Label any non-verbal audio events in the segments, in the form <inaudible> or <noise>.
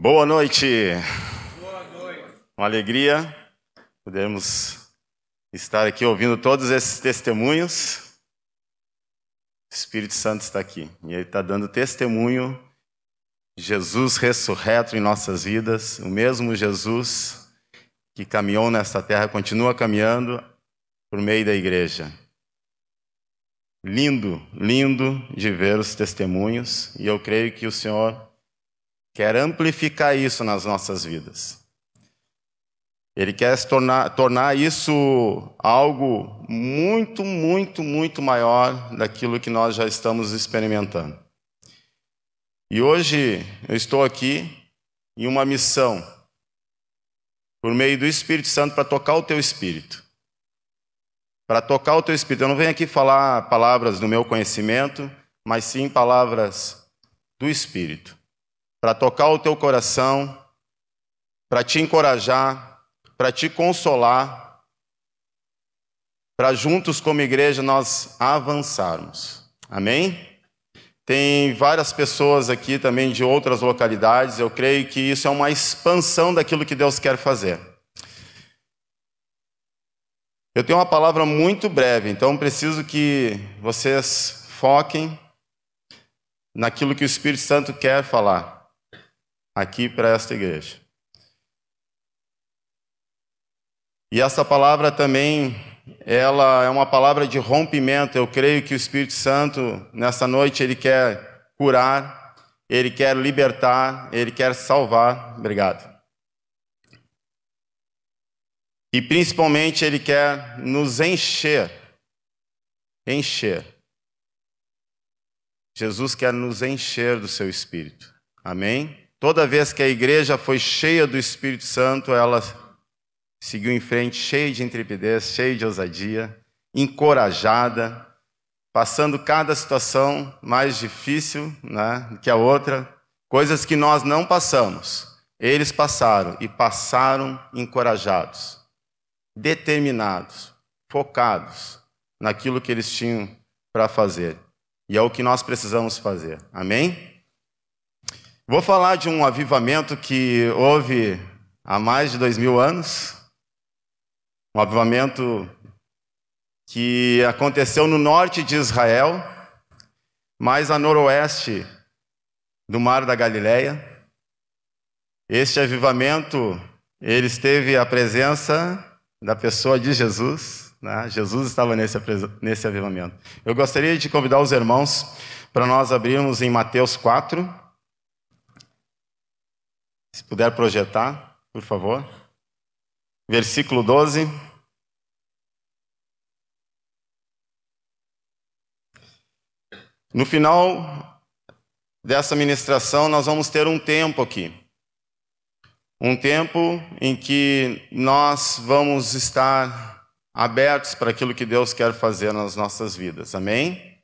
Boa noite. Boa noite. Uma alegria podermos estar aqui ouvindo todos esses testemunhos. O Espírito Santo está aqui e ele está dando testemunho de Jesus ressurreto em nossas vidas, o mesmo Jesus que caminhou nesta terra continua caminhando por meio da igreja. Lindo, lindo de ver os testemunhos, e eu creio que o Senhor quer amplificar isso nas nossas vidas. Ele quer tornar, tornar isso algo muito, muito, muito maior daquilo que nós já estamos experimentando. E hoje eu estou aqui em uma missão, por meio do Espírito Santo, para tocar o teu espírito para tocar o teu espírito. Eu não venho aqui falar palavras do meu conhecimento, mas sim palavras do Espírito, para tocar o teu coração, para te encorajar, para te consolar, para juntos como igreja nós avançarmos. Amém? Tem várias pessoas aqui também de outras localidades, eu creio que isso é uma expansão daquilo que Deus quer fazer. Eu tenho uma palavra muito breve, então preciso que vocês foquem naquilo que o Espírito Santo quer falar aqui para esta igreja. E essa palavra também, ela é uma palavra de rompimento. Eu creio que o Espírito Santo, nessa noite, ele quer curar, ele quer libertar, ele quer salvar. Obrigado. E principalmente Ele quer nos encher. Encher. Jesus quer nos encher do seu Espírito. Amém? Toda vez que a igreja foi cheia do Espírito Santo, ela seguiu em frente, cheia de intrepidez, cheia de ousadia, encorajada, passando cada situação mais difícil né, que a outra, coisas que nós não passamos. Eles passaram e passaram encorajados determinados, focados naquilo que eles tinham para fazer. E é o que nós precisamos fazer. Amém? Vou falar de um avivamento que houve há mais de dois mil anos. Um avivamento que aconteceu no norte de Israel, mais a noroeste do Mar da Galileia. Este avivamento, ele esteve a presença da pessoa de Jesus. Né? Jesus estava nesse, nesse avivamento. Eu gostaria de convidar os irmãos para nós abrirmos em Mateus 4. Se puder projetar, por favor. Versículo 12. No final dessa ministração, nós vamos ter um tempo aqui um tempo em que nós vamos estar abertos para aquilo que Deus quer fazer nas nossas vidas. Amém?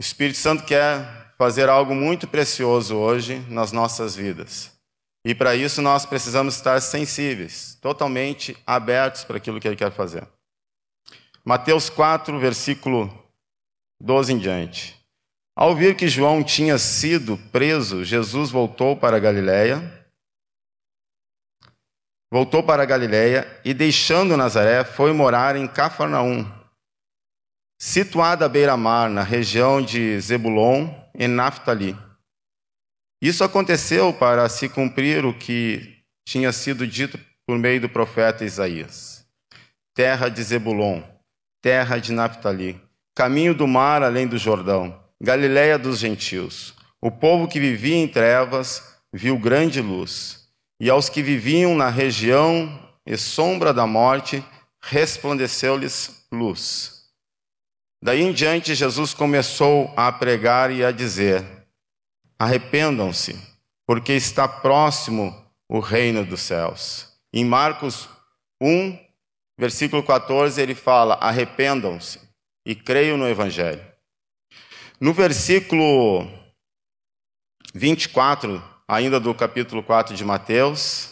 O Espírito Santo quer fazer algo muito precioso hoje nas nossas vidas. E para isso nós precisamos estar sensíveis, totalmente abertos para aquilo que Ele quer fazer. Mateus 4, versículo 12 em diante. Ao ver que João tinha sido preso, Jesus voltou para a Galiléia voltou para a Galiléia e, deixando Nazaré, foi morar em Cafarnaum, situada à beira-mar, na região de Zebulon e Naphtali. Isso aconteceu para se cumprir o que tinha sido dito por meio do profeta Isaías. Terra de Zebulon, terra de Naphtali, caminho do mar além do Jordão, Galiléia dos gentios. O povo que vivia em trevas viu grande luz e aos que viviam na região e sombra da morte, resplandeceu-lhes luz. Daí em diante, Jesus começou a pregar e a dizer: Arrependam-se, porque está próximo o reino dos céus. Em Marcos 1, versículo 14, ele fala: Arrependam-se e creiam no Evangelho. No versículo 24 ainda do capítulo 4 de Mateus.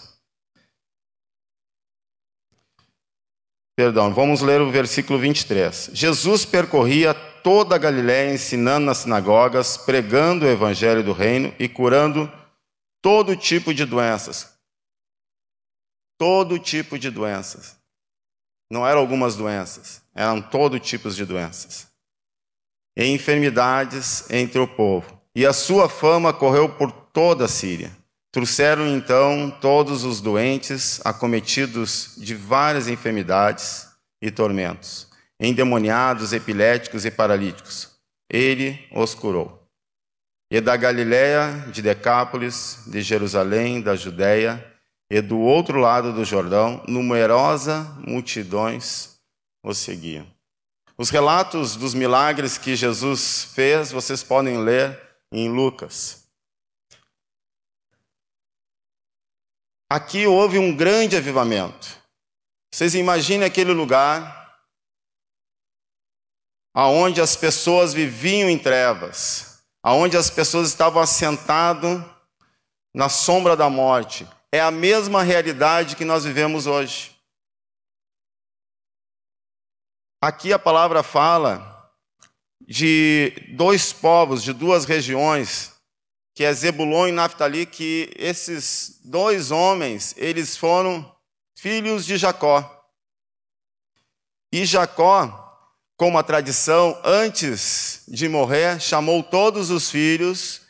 Perdão, vamos ler o versículo 23. Jesus percorria toda a Galiléia, ensinando nas sinagogas, pregando o evangelho do reino e curando todo tipo de doenças. Todo tipo de doenças. Não eram algumas doenças, eram todo tipos de doenças. E enfermidades entre o povo. E a sua fama correu por toda a Síria. Trouxeram então todos os doentes, acometidos de várias enfermidades e tormentos, endemoniados, epiléticos e paralíticos. Ele os curou. E da Galiléia, de Decápolis, de Jerusalém, da Judéia, e do outro lado do Jordão, numerosa multidões o seguiam. Os relatos dos milagres que Jesus fez, vocês podem ler em Lucas. Aqui houve um grande avivamento. Vocês imaginem aquele lugar aonde as pessoas viviam em trevas, aonde as pessoas estavam assentadas na sombra da morte. É a mesma realidade que nós vivemos hoje. Aqui a palavra fala de dois povos, de duas regiões, que é Zebulon e Naftali, que esses dois homens, eles foram filhos de Jacó. E Jacó, como a tradição, antes de morrer, chamou todos os filhos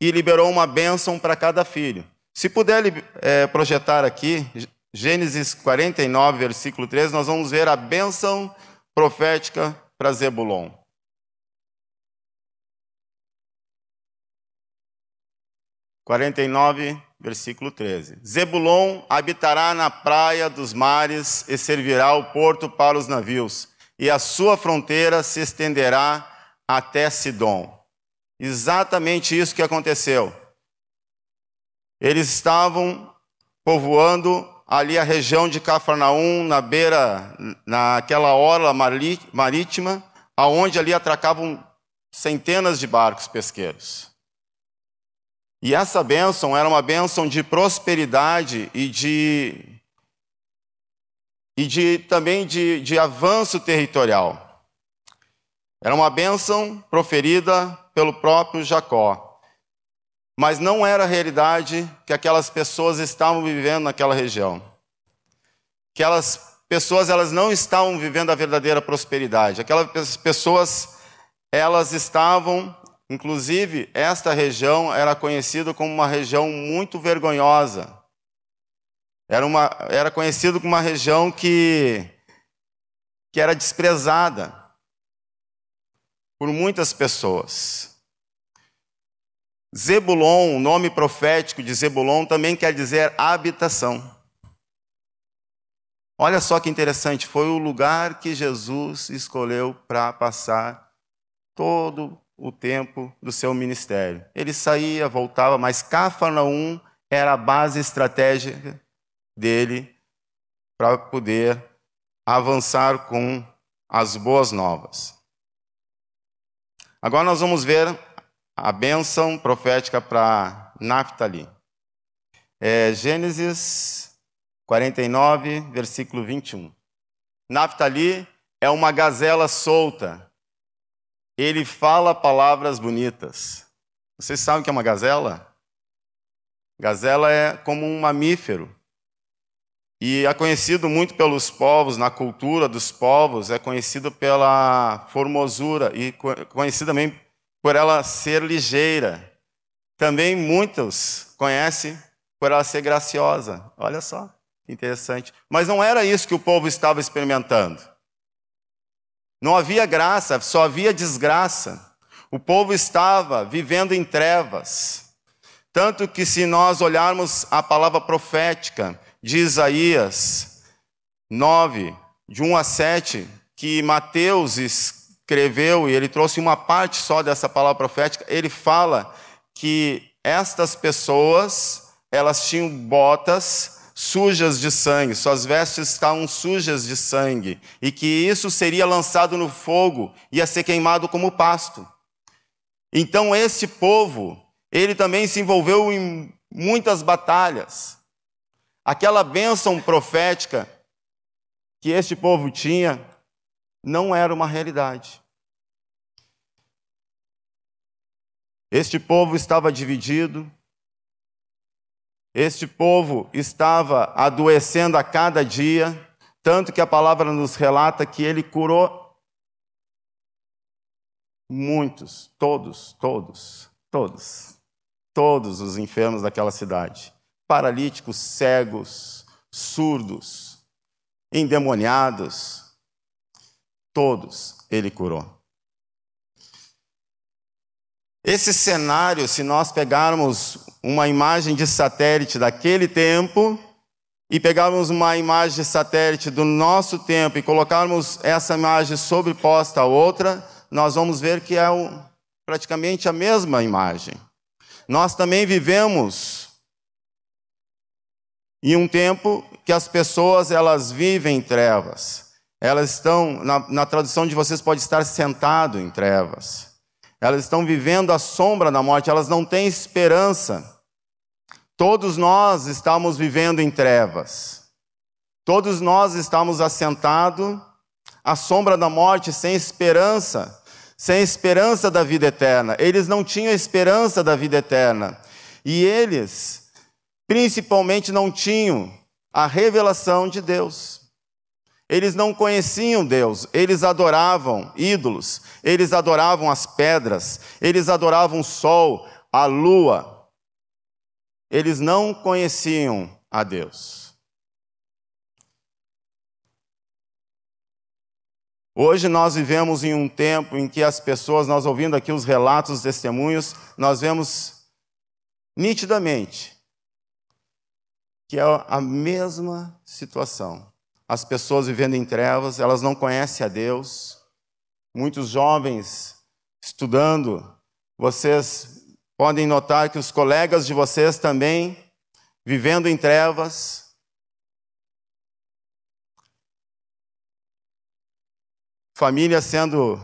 e liberou uma bênção para cada filho. Se puder é, projetar aqui, Gênesis 49, versículo 13, nós vamos ver a bênção profética para Zebulon. Quarenta e nove, versículo 13. Zebulon habitará na praia dos mares e servirá o porto para os navios, e a sua fronteira se estenderá até Sidom. Exatamente isso que aconteceu. Eles estavam povoando ali a região de Cafarnaum, na beira, naquela orla marítima, aonde ali atracavam centenas de barcos pesqueiros. E essa bênção era uma bênção de prosperidade e de e de, também de, de avanço territorial. Era uma bênção proferida pelo próprio Jacó. Mas não era a realidade que aquelas pessoas estavam vivendo naquela região. Aquelas pessoas elas não estavam vivendo a verdadeira prosperidade. Aquelas pessoas elas estavam Inclusive, esta região era conhecida como uma região muito vergonhosa. Era, uma, era conhecido como uma região que, que era desprezada por muitas pessoas. Zebulon, o nome profético de Zebulon, também quer dizer habitação. Olha só que interessante, foi o lugar que Jesus escolheu para passar todo o tempo do seu ministério. Ele saía, voltava, mas Cafarnaum era a base estratégica dele para poder avançar com as boas novas. Agora nós vamos ver a bênção profética para Naphtali. É Gênesis 49, versículo 21. Naphtali é uma gazela solta ele fala palavras bonitas. Vocês sabem o que é uma gazela? Gazela é como um mamífero. E é conhecido muito pelos povos, na cultura dos povos, é conhecido pela formosura e conhecido também por ela ser ligeira. Também muitos conhecem por ela ser graciosa. Olha só, que interessante. Mas não era isso que o povo estava experimentando. Não havia graça, só havia desgraça. O povo estava vivendo em trevas. Tanto que, se nós olharmos a palavra profética de Isaías 9, de 1 a 7, que Mateus escreveu, e ele trouxe uma parte só dessa palavra profética, ele fala que estas pessoas, elas tinham botas sujas de sangue, suas vestes estavam sujas de sangue, e que isso seria lançado no fogo, ia ser queimado como pasto. Então este povo, ele também se envolveu em muitas batalhas. Aquela bênção profética que este povo tinha não era uma realidade. Este povo estava dividido, Este povo estava adoecendo a cada dia, tanto que a palavra nos relata que ele curou muitos, todos, todos, todos, todos os enfermos daquela cidade paralíticos, cegos, surdos, endemoniados, todos ele curou. Esse cenário, se nós pegarmos uma imagem de satélite daquele tempo e pegarmos uma imagem de satélite do nosso tempo e colocarmos essa imagem sobreposta a outra, nós vamos ver que é praticamente a mesma imagem. Nós também vivemos em um tempo que as pessoas elas vivem em trevas. Elas estão, na, na tradução de vocês pode estar sentado em trevas. Elas estão vivendo a sombra da morte, elas não têm esperança. Todos nós estamos vivendo em trevas. Todos nós estamos assentados à sombra da morte, sem esperança, sem esperança da vida eterna. Eles não tinham esperança da vida eterna. E eles, principalmente, não tinham a revelação de Deus. Eles não conheciam Deus, eles adoravam ídolos, eles adoravam as pedras, eles adoravam o sol, a lua. Eles não conheciam a Deus. Hoje nós vivemos em um tempo em que as pessoas, nós ouvindo aqui os relatos, os testemunhos, nós vemos nitidamente que é a mesma situação as pessoas vivendo em trevas, elas não conhecem a Deus. Muitos jovens estudando, vocês podem notar que os colegas de vocês também vivendo em trevas. Famílias sendo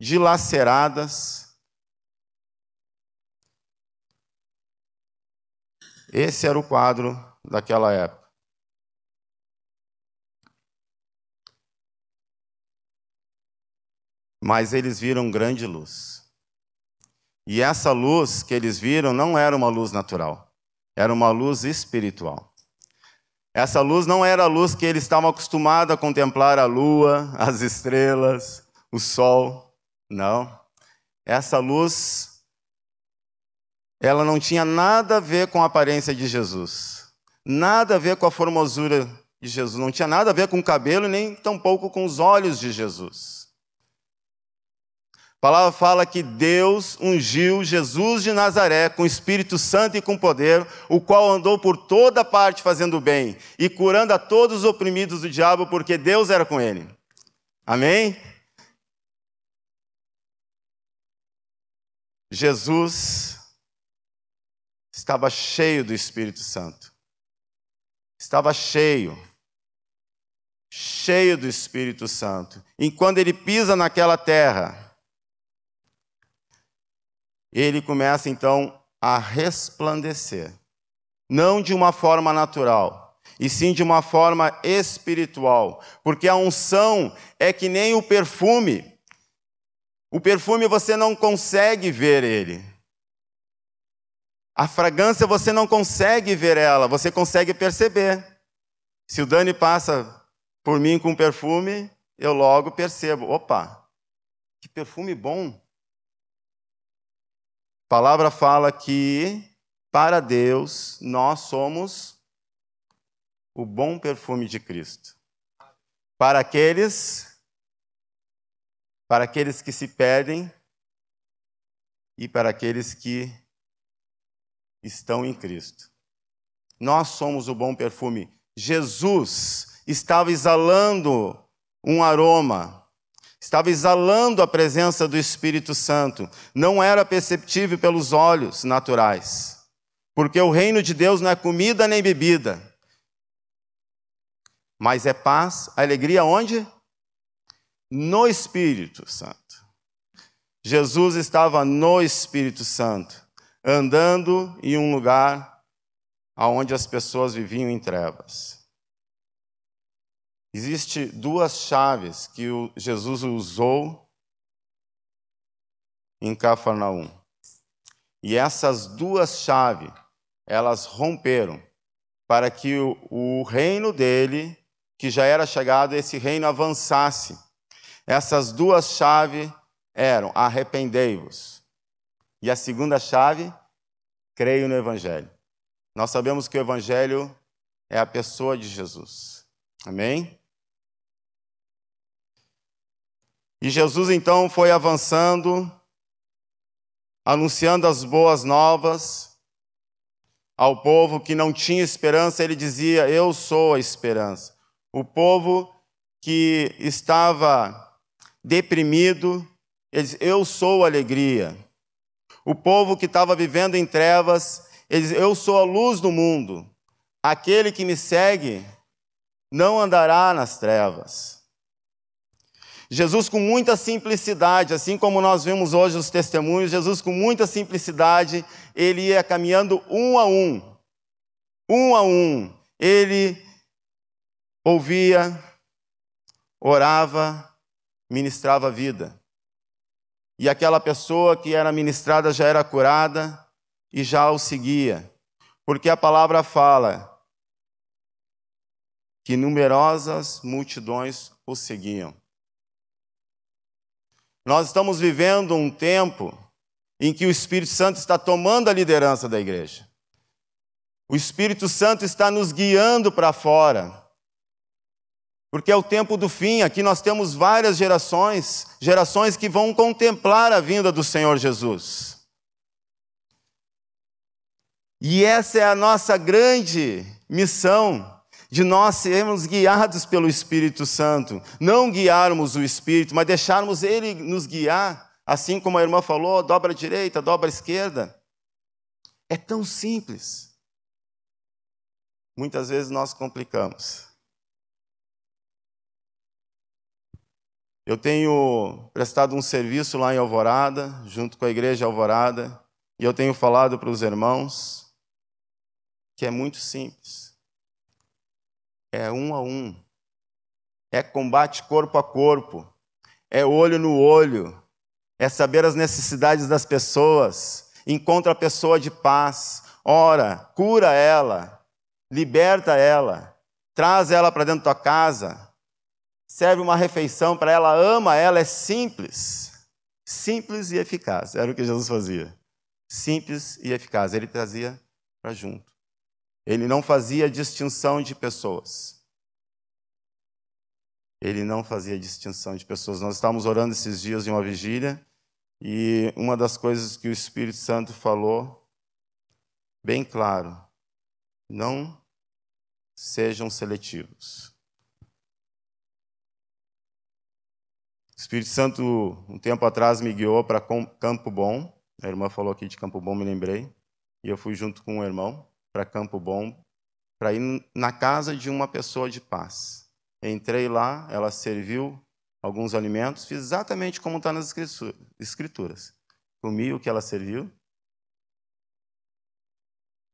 dilaceradas. Esse era o quadro daquela época. Mas eles viram grande luz. E essa luz que eles viram não era uma luz natural, era uma luz espiritual. Essa luz não era a luz que eles estavam acostumados a contemplar a lua, <laughs> as estrelas, o sol. Não. Essa luz, ela não tinha nada a ver com a aparência de Jesus, nada a ver com a formosura de Jesus, não tinha nada a ver com o cabelo, nem tampouco com os olhos de Jesus. A palavra fala que Deus ungiu Jesus de Nazaré com Espírito Santo e com poder, o qual andou por toda parte fazendo bem e curando a todos os oprimidos do diabo, porque Deus era com ele. Amém? Jesus estava cheio do Espírito Santo. Estava cheio. Cheio do Espírito Santo. E quando ele pisa naquela terra, ele começa então a resplandecer. Não de uma forma natural, e sim de uma forma espiritual, porque a unção é que nem o perfume. O perfume você não consegue ver ele. A fragrância você não consegue ver ela, você consegue perceber. Se o Dani passa por mim com perfume, eu logo percebo: opa, que perfume bom palavra fala que para Deus nós somos o bom perfume de Cristo. Para aqueles para aqueles que se perdem e para aqueles que estão em Cristo. Nós somos o bom perfume. Jesus estava exalando um aroma estava exalando a presença do Espírito Santo, não era perceptível pelos olhos naturais, porque o reino de Deus não é comida nem bebida, mas é paz, alegria onde? No Espírito Santo. Jesus estava no Espírito Santo, andando em um lugar onde as pessoas viviam em trevas. Existe duas chaves que Jesus usou em Cafarnaum. E essas duas chaves elas romperam para que o, o reino dele, que já era chegado, esse reino avançasse. Essas duas chaves eram: arrependei-vos. E a segunda chave, creio no Evangelho. Nós sabemos que o Evangelho é a pessoa de Jesus. Amém? E Jesus então foi avançando, anunciando as boas novas ao povo que não tinha esperança, ele dizia: Eu sou a esperança. O povo que estava deprimido, ele diz: Eu sou a alegria. O povo que estava vivendo em trevas, ele diz: Eu sou a luz do mundo. Aquele que me segue não andará nas trevas. Jesus, com muita simplicidade, assim como nós vimos hoje os testemunhos, Jesus, com muita simplicidade, ele ia caminhando um a um, um a um. Ele ouvia, orava, ministrava a vida. E aquela pessoa que era ministrada já era curada e já o seguia. Porque a palavra fala que numerosas multidões o seguiam. Nós estamos vivendo um tempo em que o Espírito Santo está tomando a liderança da igreja. O Espírito Santo está nos guiando para fora. Porque é o tempo do fim, aqui nós temos várias gerações, gerações que vão contemplar a vinda do Senhor Jesus. E essa é a nossa grande missão de nós sermos guiados pelo Espírito Santo, não guiarmos o Espírito, mas deixarmos ele nos guiar, assim como a irmã falou, dobra direita, dobra esquerda. É tão simples. Muitas vezes nós complicamos. Eu tenho prestado um serviço lá em Alvorada, junto com a igreja Alvorada, e eu tenho falado para os irmãos que é muito simples é um a um, é combate corpo a corpo, é olho no olho, é saber as necessidades das pessoas, encontra a pessoa de paz, ora, cura ela, liberta ela, traz ela para dentro da tua casa, serve uma refeição para ela, ama ela, é simples. Simples e eficaz, era o que Jesus fazia. Simples e eficaz, ele trazia para junto. Ele não fazia distinção de pessoas. Ele não fazia distinção de pessoas. Nós estávamos orando esses dias em uma vigília e uma das coisas que o Espírito Santo falou, bem claro, não sejam seletivos. O Espírito Santo, um tempo atrás, me guiou para Campo Bom. A irmã falou aqui de Campo Bom, me lembrei. E eu fui junto com o irmão para Campo Bom, para ir na casa de uma pessoa de paz. Entrei lá, ela serviu alguns alimentos, fiz exatamente como está nas escrituras. Comi o que ela serviu.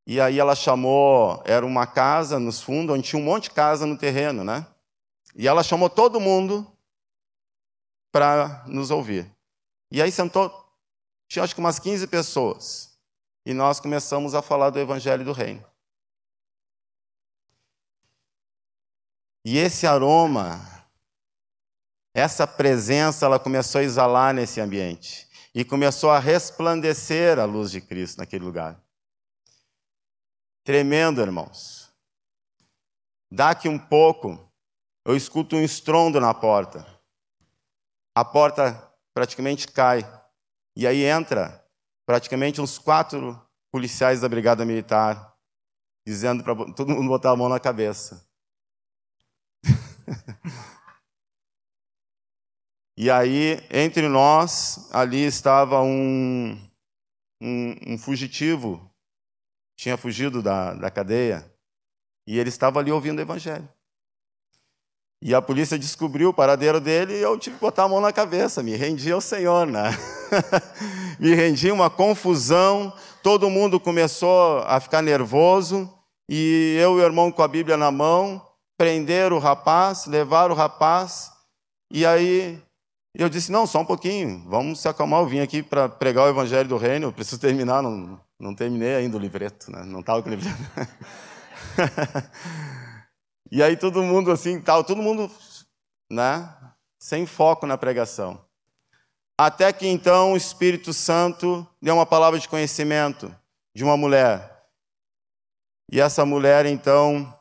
E aí ela chamou, era uma casa nos fundos, onde tinha um monte de casa no terreno, né? E ela chamou todo mundo para nos ouvir. E aí sentou, tinha acho que umas 15 pessoas e nós começamos a falar do Evangelho do Reino. E esse aroma, essa presença, ela começou a exalar nesse ambiente e começou a resplandecer a luz de Cristo naquele lugar. Tremendo, irmãos. Daqui um pouco, eu escuto um estrondo na porta. A porta praticamente cai. E aí entra praticamente uns quatro policiais da Brigada Militar, dizendo para todo mundo botar a mão na cabeça. <laughs> e aí, entre nós, ali estava um, um, um fugitivo, tinha fugido da, da cadeia, e ele estava ali ouvindo o Evangelho. E a polícia descobriu o paradeiro dele e eu tive que botar a mão na cabeça, me rendi ao Senhor, né? <laughs> me rendi, uma confusão, todo mundo começou a ficar nervoso, e eu e o irmão com a Bíblia na mão, prenderam o rapaz, levaram o rapaz, e aí eu disse: Não, só um pouquinho, vamos se acalmar. Eu vim aqui para pregar o Evangelho do Reino, eu preciso terminar, não, não terminei ainda o livreto, né? não estava com o livreto. <laughs> e aí todo mundo assim, tal, todo mundo né, sem foco na pregação. Até que então o Espírito Santo deu uma palavra de conhecimento de uma mulher. E essa mulher, então,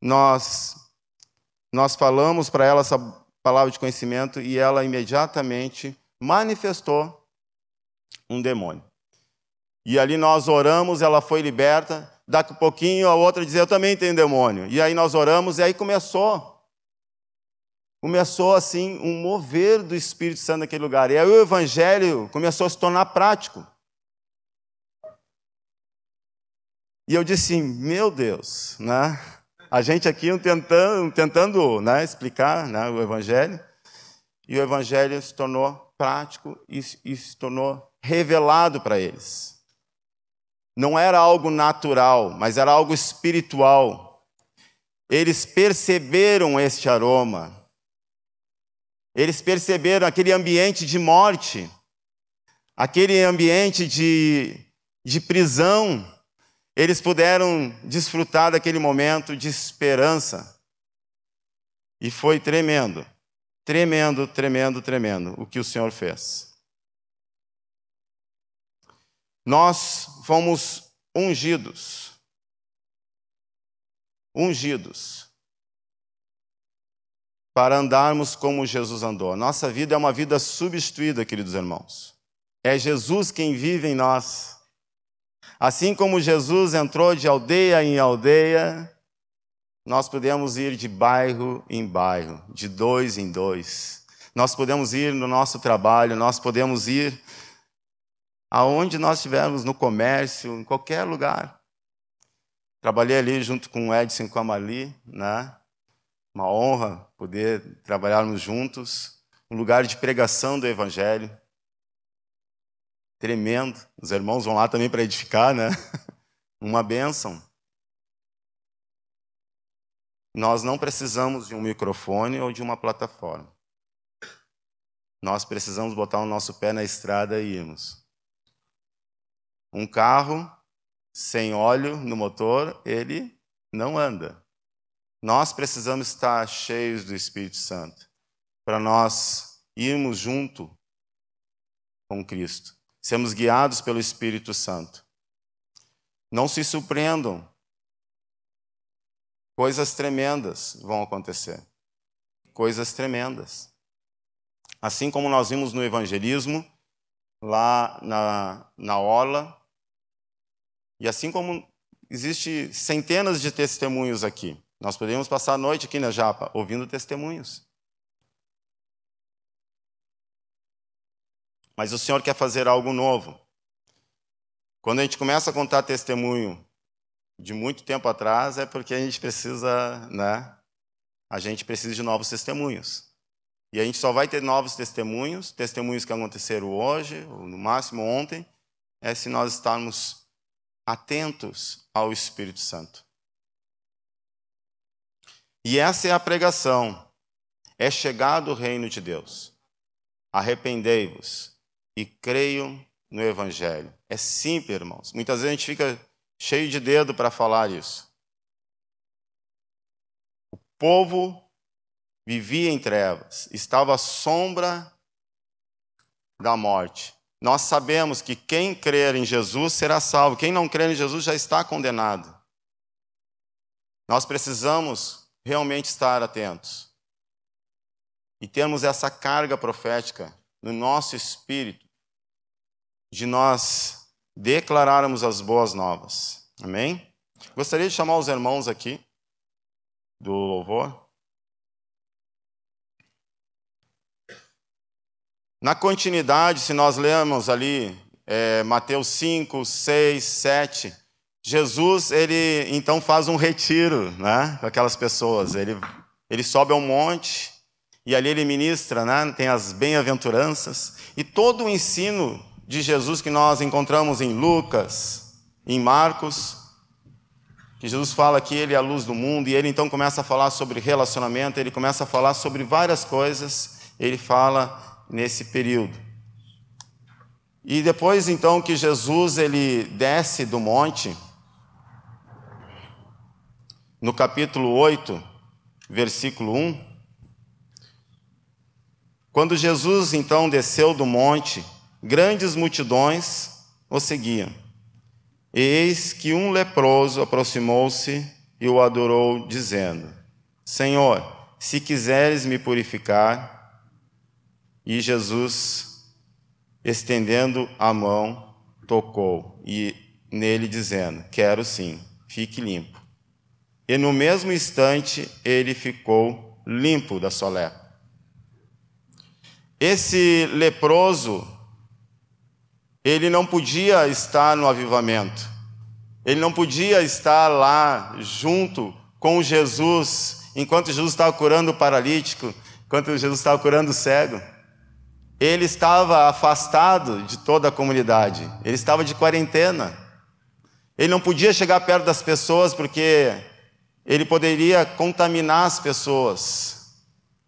nós, nós falamos para ela essa palavra de conhecimento e ela imediatamente manifestou um demônio. E ali nós oramos, ela foi liberta. Daqui a pouquinho a outra dizia: Eu também tenho demônio. E aí nós oramos e aí começou. Começou assim um mover do Espírito Santo naquele lugar. E aí o evangelho começou a se tornar prático. E eu disse: Meu Deus, né? A gente aqui tentando, tentando né, explicar né, o Evangelho, e o Evangelho se tornou prático e, e se tornou revelado para eles. Não era algo natural, mas era algo espiritual. Eles perceberam este aroma. Eles perceberam aquele ambiente de morte, aquele ambiente de, de prisão, eles puderam desfrutar daquele momento de esperança. E foi tremendo, tremendo, tremendo, tremendo o que o Senhor fez. Nós fomos ungidos. Ungidos. Para andarmos como Jesus andou. Nossa vida é uma vida substituída, queridos irmãos. É Jesus quem vive em nós. Assim como Jesus entrou de aldeia em aldeia, nós podemos ir de bairro em bairro, de dois em dois. Nós podemos ir no nosso trabalho, nós podemos ir aonde nós estivermos, no comércio, em qualquer lugar. Trabalhei ali junto com o Edson e com a Mali, né? Uma honra poder trabalharmos juntos, um lugar de pregação do Evangelho tremendo. Os irmãos vão lá também para edificar, né? <laughs> Uma bênção. Nós não precisamos de um microfone ou de uma plataforma. Nós precisamos botar o nosso pé na estrada e irmos. Um carro sem óleo no motor, ele não anda. Nós precisamos estar cheios do Espírito Santo para nós irmos junto com Cristo sermos guiados pelo Espírito Santo. Não se surpreendam. Coisas tremendas vão acontecer. Coisas tremendas. Assim como nós vimos no evangelismo, lá na, na Ola, e assim como existe centenas de testemunhos aqui. Nós podemos passar a noite aqui na Japa ouvindo testemunhos. mas o Senhor quer fazer algo novo. Quando a gente começa a contar testemunho de muito tempo atrás, é porque a gente precisa, né? A gente precisa de novos testemunhos. E a gente só vai ter novos testemunhos, testemunhos que aconteceram hoje, ou no máximo ontem, é se nós estarmos atentos ao Espírito Santo. E essa é a pregação. É chegado o reino de Deus. Arrependei-vos e creiam no Evangelho. É simples, irmãos. Muitas vezes a gente fica cheio de dedo para falar isso. O povo vivia em trevas, estava à sombra da morte. Nós sabemos que quem crer em Jesus será salvo, quem não crer em Jesus já está condenado. Nós precisamos realmente estar atentos e termos essa carga profética no nosso espírito de nós declararmos as boas novas. Amém? Gostaria de chamar os irmãos aqui do louvor. Na continuidade, se nós lemos ali é, Mateus 5, 6, 7, Jesus, ele então faz um retiro né, com aquelas pessoas. Ele, ele sobe ao monte e ali ele ministra, né? tem as bem-aventuranças, e todo o ensino de Jesus que nós encontramos em Lucas, em Marcos, que Jesus fala que ele é a luz do mundo, e ele então começa a falar sobre relacionamento, ele começa a falar sobre várias coisas, ele fala nesse período. E depois então que Jesus ele desce do monte, no capítulo 8, versículo 1, quando Jesus então desceu do monte, grandes multidões o seguiam. Eis que um leproso aproximou-se e o adorou, dizendo: Senhor, se quiseres me purificar. E Jesus, estendendo a mão, tocou e nele dizendo: Quero sim, fique limpo. E no mesmo instante ele ficou limpo da sua lepra. Esse leproso, ele não podia estar no avivamento, ele não podia estar lá junto com Jesus, enquanto Jesus estava curando o paralítico, enquanto Jesus estava curando o cego. Ele estava afastado de toda a comunidade, ele estava de quarentena. Ele não podia chegar perto das pessoas porque ele poderia contaminar as pessoas.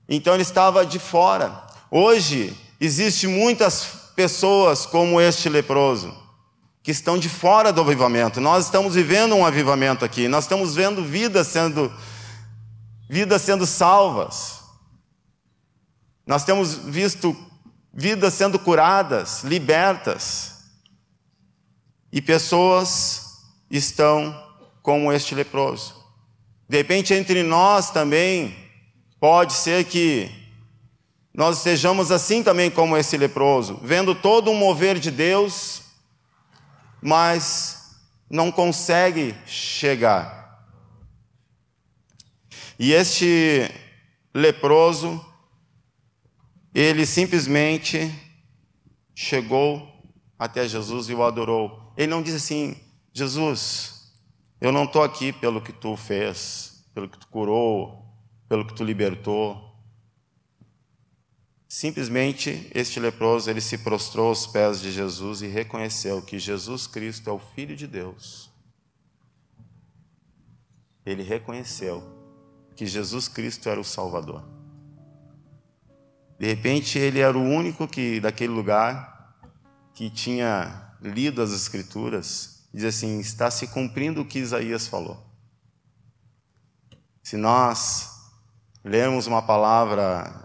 Então ele estava de fora. Hoje, existe muitas pessoas como este leproso, que estão de fora do avivamento. Nós estamos vivendo um avivamento aqui, nós estamos vendo vidas sendo vidas sendo salvas. Nós temos visto vidas sendo curadas, libertas. E pessoas estão como este leproso. De repente, entre nós também, pode ser que nós sejamos assim também como esse leproso, vendo todo um mover de Deus, mas não consegue chegar. E este leproso, ele simplesmente chegou até Jesus e o adorou. Ele não disse assim: Jesus, eu não estou aqui pelo que tu fez, pelo que tu curou, pelo que tu libertou. Simplesmente este leproso ele se prostrou aos pés de Jesus e reconheceu que Jesus Cristo é o Filho de Deus. Ele reconheceu que Jesus Cristo era o Salvador. De repente ele era o único que daquele lugar que tinha lido as Escrituras diz assim: está se cumprindo o que Isaías falou. Se nós lermos uma palavra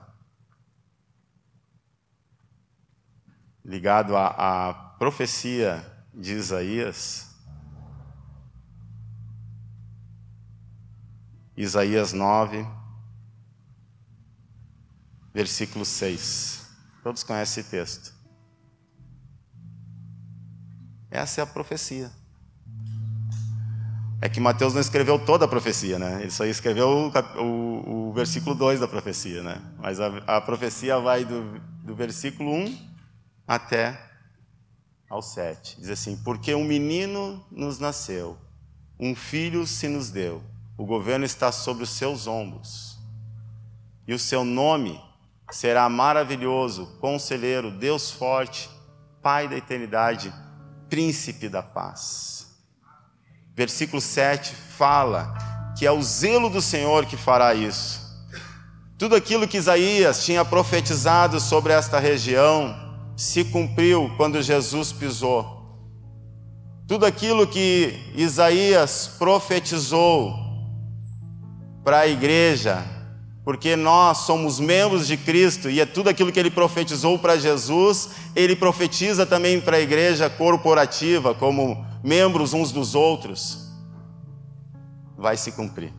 ligado à, à profecia de Isaías. Isaías 9, versículo 6. Todos conhecem esse texto. Essa é a profecia. É que Mateus não escreveu toda a profecia, né? Ele só escreveu o, o, o versículo 2 da profecia, né? Mas a, a profecia vai do, do versículo 1 até ao 7. Diz assim: Porque um menino nos nasceu, um filho se nos deu, o governo está sobre os seus ombros, e o seu nome será maravilhoso, conselheiro, Deus forte, Pai da eternidade, príncipe da paz. Versículo 7 fala que é o zelo do Senhor que fará isso. Tudo aquilo que Isaías tinha profetizado sobre esta região, se cumpriu quando Jesus pisou. Tudo aquilo que Isaías profetizou para a igreja, porque nós somos membros de Cristo e é tudo aquilo que ele profetizou para Jesus, ele profetiza também para a igreja corporativa, como membros uns dos outros, vai se cumprir.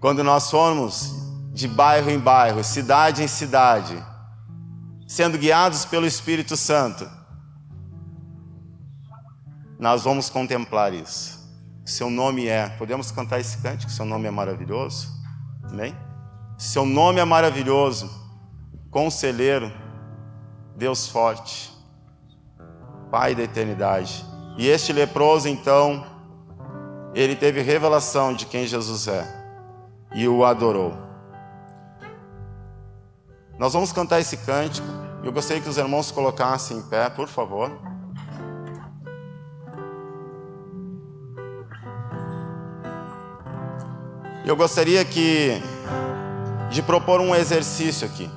Quando nós formos de bairro em bairro, cidade em cidade, sendo guiados pelo Espírito Santo, nós vamos contemplar isso. Seu nome é, podemos cantar esse cântico, seu nome é maravilhoso, amém? Seu nome é maravilhoso, conselheiro, Deus forte, Pai da eternidade. E este leproso, então, ele teve revelação de quem Jesus é e o adorou. Nós vamos cantar esse cântico. Eu gostaria que os irmãos se colocassem em pé, por favor. Eu gostaria que de propor um exercício aqui.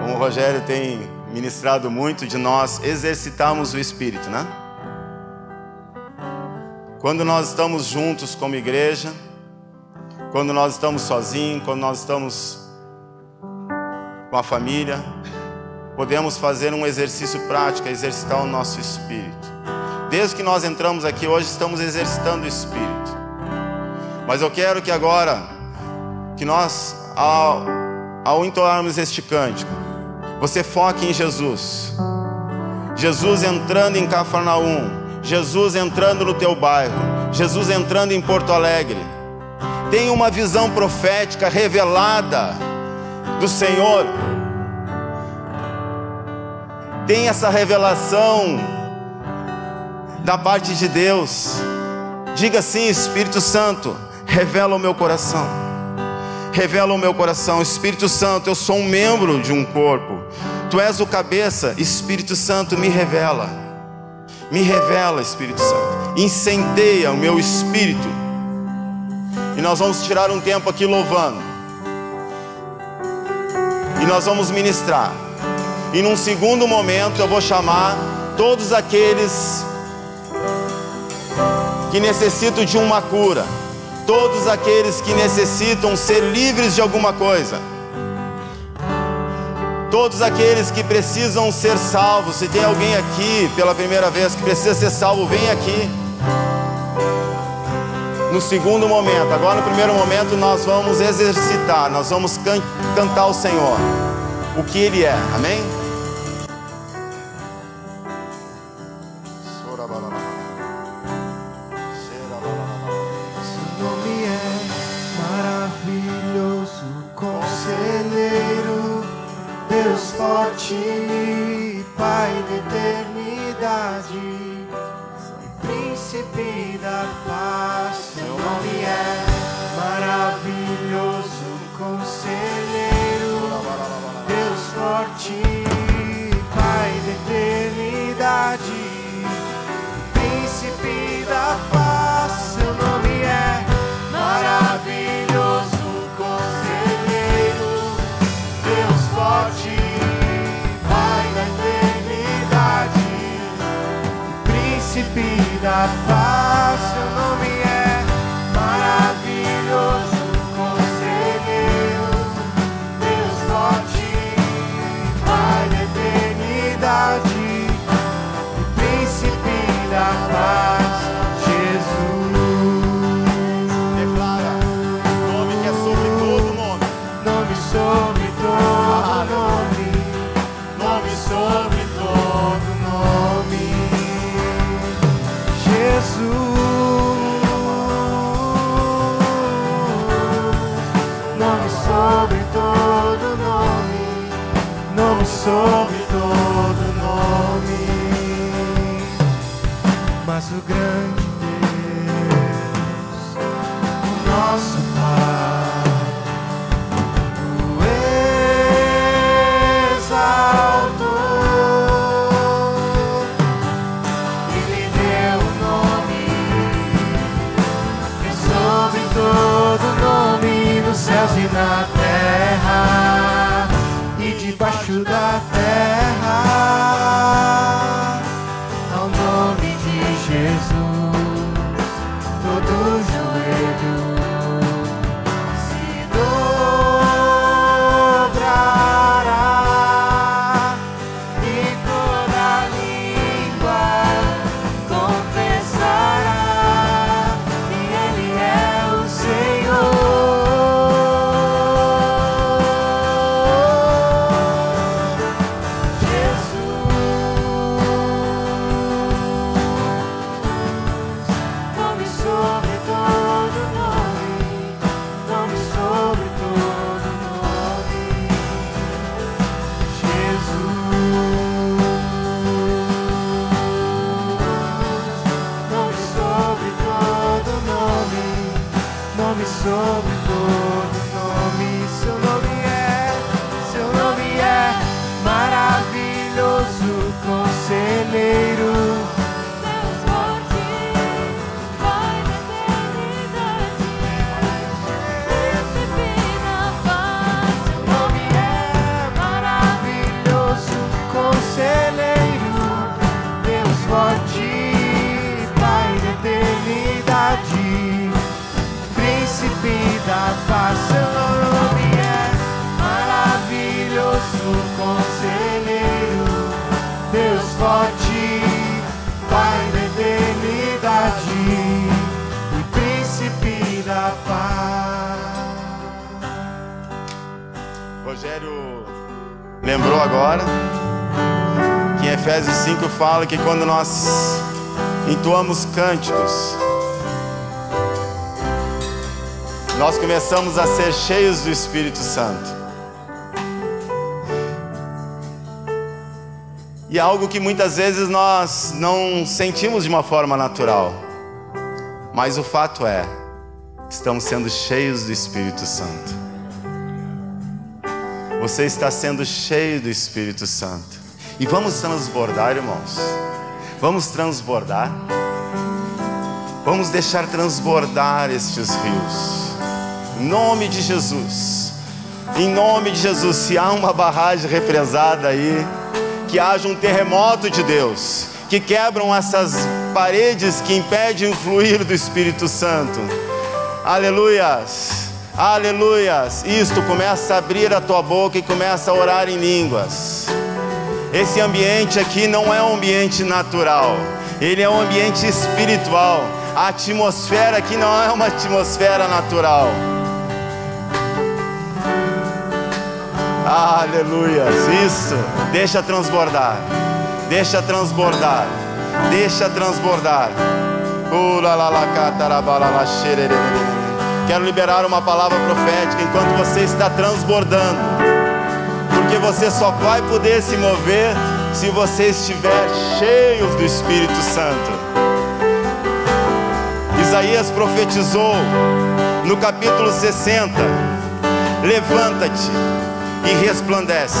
Como o Rogério tem ministrado muito de nós exercitarmos o espírito, né? Quando nós estamos juntos como igreja, quando nós estamos sozinhos, quando nós estamos com a família, podemos fazer um exercício prático, exercitar o nosso espírito. Desde que nós entramos aqui hoje, estamos exercitando o espírito. Mas eu quero que agora, que nós, ao, ao entoarmos este cântico, você foque em Jesus. Jesus entrando em Cafarnaum, Jesus entrando no teu bairro, Jesus entrando em Porto Alegre. Tenha uma visão profética revelada do Senhor. Tem essa revelação da parte de Deus. Diga assim, Espírito Santo, revela o meu coração. Revela o meu coração, Espírito Santo, eu sou um membro de um corpo. Tu és o cabeça, Espírito Santo, me revela. Me revela, Espírito Santo. Incendeia o meu espírito. E nós vamos tirar um tempo aqui louvando. E nós vamos ministrar. E num segundo momento eu vou chamar todos aqueles que necessitam de uma cura, todos aqueles que necessitam ser livres de alguma coisa, todos aqueles que precisam ser salvos. Se tem alguém aqui pela primeira vez que precisa ser salvo, vem aqui. No segundo momento, agora no primeiro momento, nós vamos exercitar, nós vamos can cantar ao Senhor o que Ele é, amém? Da paz, forte, Pai da eternidade e príncipe da paz. Rogério lembrou agora que em Efésios 5 fala que quando nós entoamos cânticos, nós começamos a ser cheios do Espírito Santo. E é algo que muitas vezes nós não sentimos de uma forma natural. Mas o fato é, estamos sendo cheios do Espírito Santo. Você está sendo cheio do Espírito Santo. E vamos transbordar, irmãos. Vamos transbordar. Vamos deixar transbordar estes rios. Em nome de Jesus. Em nome de Jesus, se há uma barragem represada aí, que haja um terremoto de Deus, que quebram essas paredes que impedem o fluir do Espírito Santo. Aleluias, aleluias. Isto começa a abrir a tua boca e começa a orar em línguas. Esse ambiente aqui não é um ambiente natural, ele é um ambiente espiritual. A atmosfera aqui não é uma atmosfera natural. Aleluias, isso. Deixa transbordar. Deixa transbordar. Deixa transbordar. Quero liberar uma palavra profética enquanto você está transbordando. Porque você só vai poder se mover se você estiver cheio do Espírito Santo. Isaías profetizou no capítulo 60: Levanta-te e resplandece,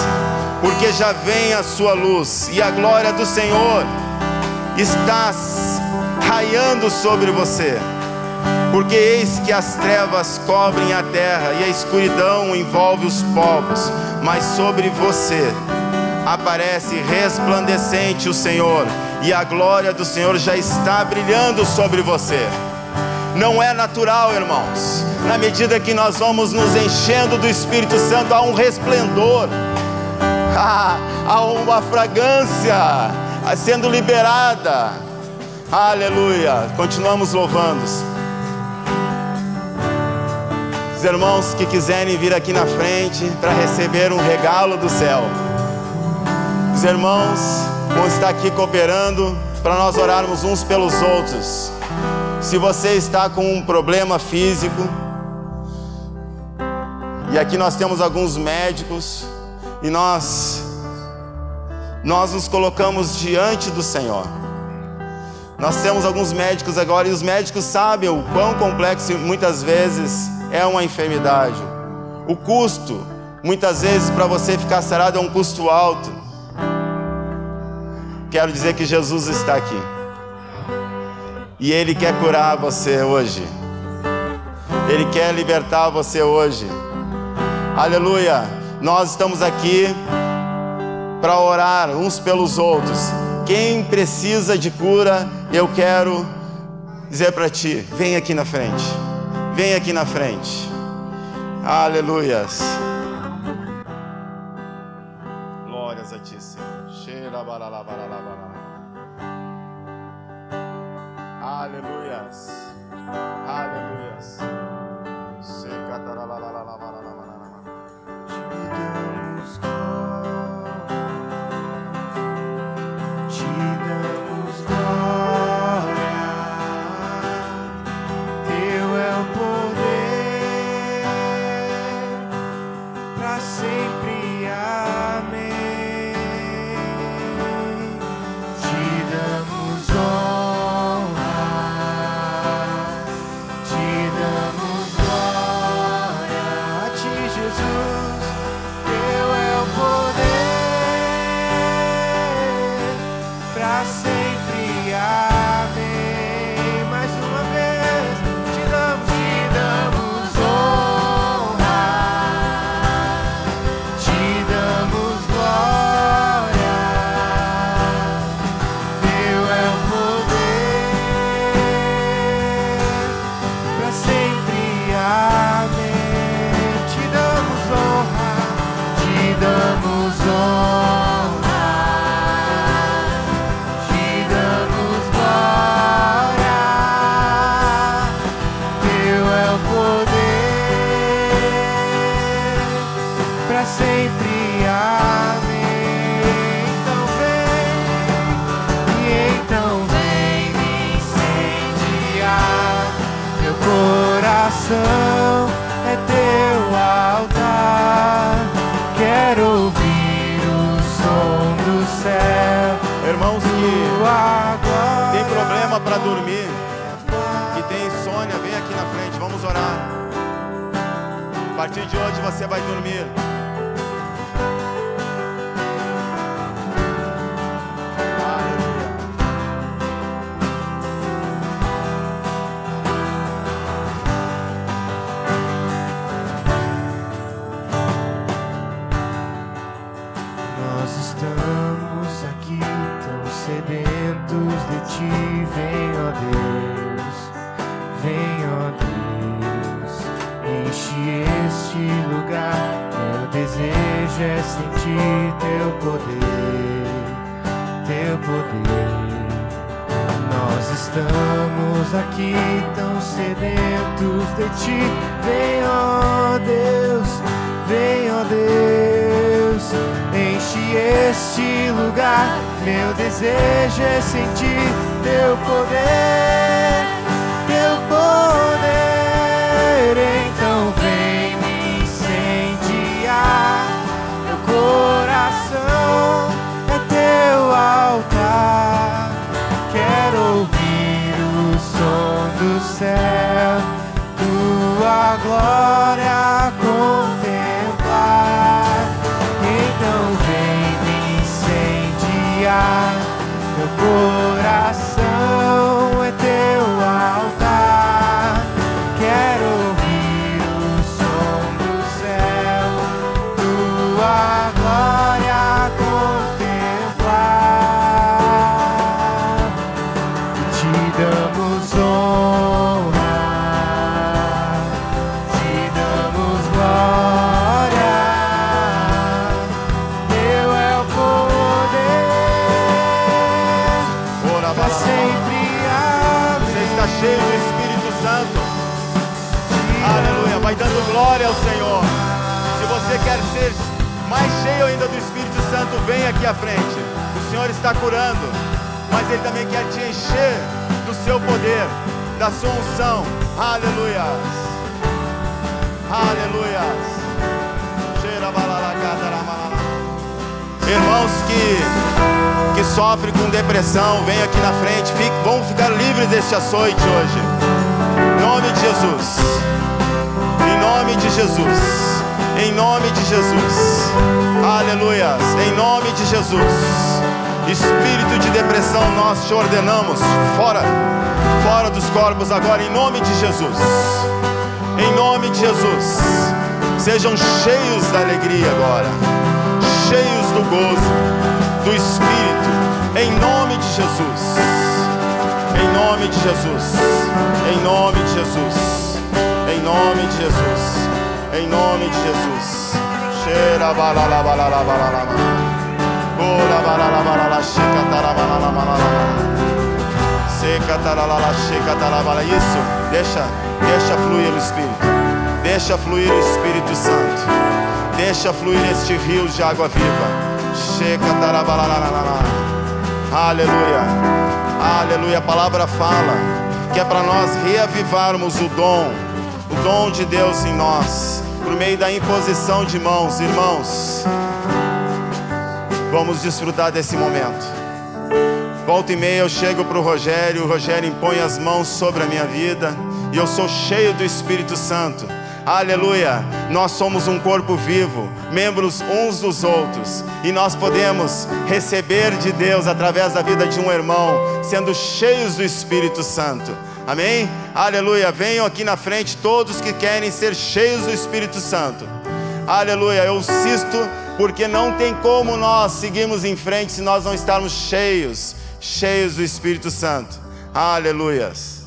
porque já vem a sua luz e a glória do Senhor está raiando sobre você. Porque eis que as trevas cobrem a terra e a escuridão envolve os povos, mas sobre você aparece resplandecente o Senhor, e a glória do Senhor já está brilhando sobre você. Não é natural, irmãos. Na medida que nós vamos nos enchendo do Espírito Santo, há um resplendor, <laughs> há uma fragrância sendo liberada. Aleluia. Continuamos louvando. Os irmãos que quiserem vir aqui na frente para receber um regalo do céu. Os irmãos vão estar aqui cooperando para nós orarmos uns pelos outros. Se você está com um problema físico, e aqui nós temos alguns médicos, e nós nós nos colocamos diante do Senhor. Nós temos alguns médicos agora e os médicos sabem o quão complexo muitas vezes é uma enfermidade. O custo, muitas vezes para você ficar sarado é um custo alto. Quero dizer que Jesus está aqui. E Ele quer curar você hoje. Ele quer libertar você hoje. Aleluia. Nós estamos aqui para orar uns pelos outros. Quem precisa de cura, eu quero dizer para ti: vem aqui na frente. Vem aqui na frente. Aleluias. Glórias a ti, Senhor. Cheira baralá, baralá. Aleluias. Partir de hoje você vai dormir. Ti. Vem, ó Deus, vem, ó Deus, enche este lugar. Meu desejo é sentir teu poder, ainda do Espírito Santo, vem aqui à frente. O Senhor está curando, mas Ele também quer te encher do seu poder, da sua unção. Aleluia. Aleluia. Irmãos que, que sofrem com depressão, vem aqui na frente, fique, vão ficar livres deste açoite hoje. Em nome de Jesus. Em nome de Jesus. Em nome de Jesus. Aleluias. Em nome de Jesus. Espírito de depressão, nós te ordenamos fora, fora dos corpos agora, em nome de Jesus. Em nome de Jesus. Sejam cheios da alegria agora cheios do gozo, do Espírito, em nome de Jesus. Em nome de Jesus. Em nome de Jesus. Em nome de Jesus. Em nome de Jesus. Tarabala tarabala. Isso, deixa, deixa fluir o Espírito. Deixa fluir o Espírito Santo. Deixa fluir este rio de água viva. Checa tarabalalala. Aleluia. Aleluia. A palavra fala que é para nós reavivarmos o dom, o dom de Deus em nós, por meio da imposição de mãos, irmãos. Vamos desfrutar desse momento. Volta e meia eu chego para o Rogério, o Rogério impõe as mãos sobre a minha vida e eu sou cheio do Espírito Santo. Aleluia! Nós somos um corpo vivo, membros uns dos outros, e nós podemos receber de Deus através da vida de um irmão, sendo cheios do Espírito Santo. Amém? Aleluia! Venham aqui na frente todos que querem ser cheios do Espírito Santo. Aleluia! Eu insisto, porque não tem como nós seguirmos em frente se nós não estarmos cheios, cheios do Espírito Santo. Aleluias!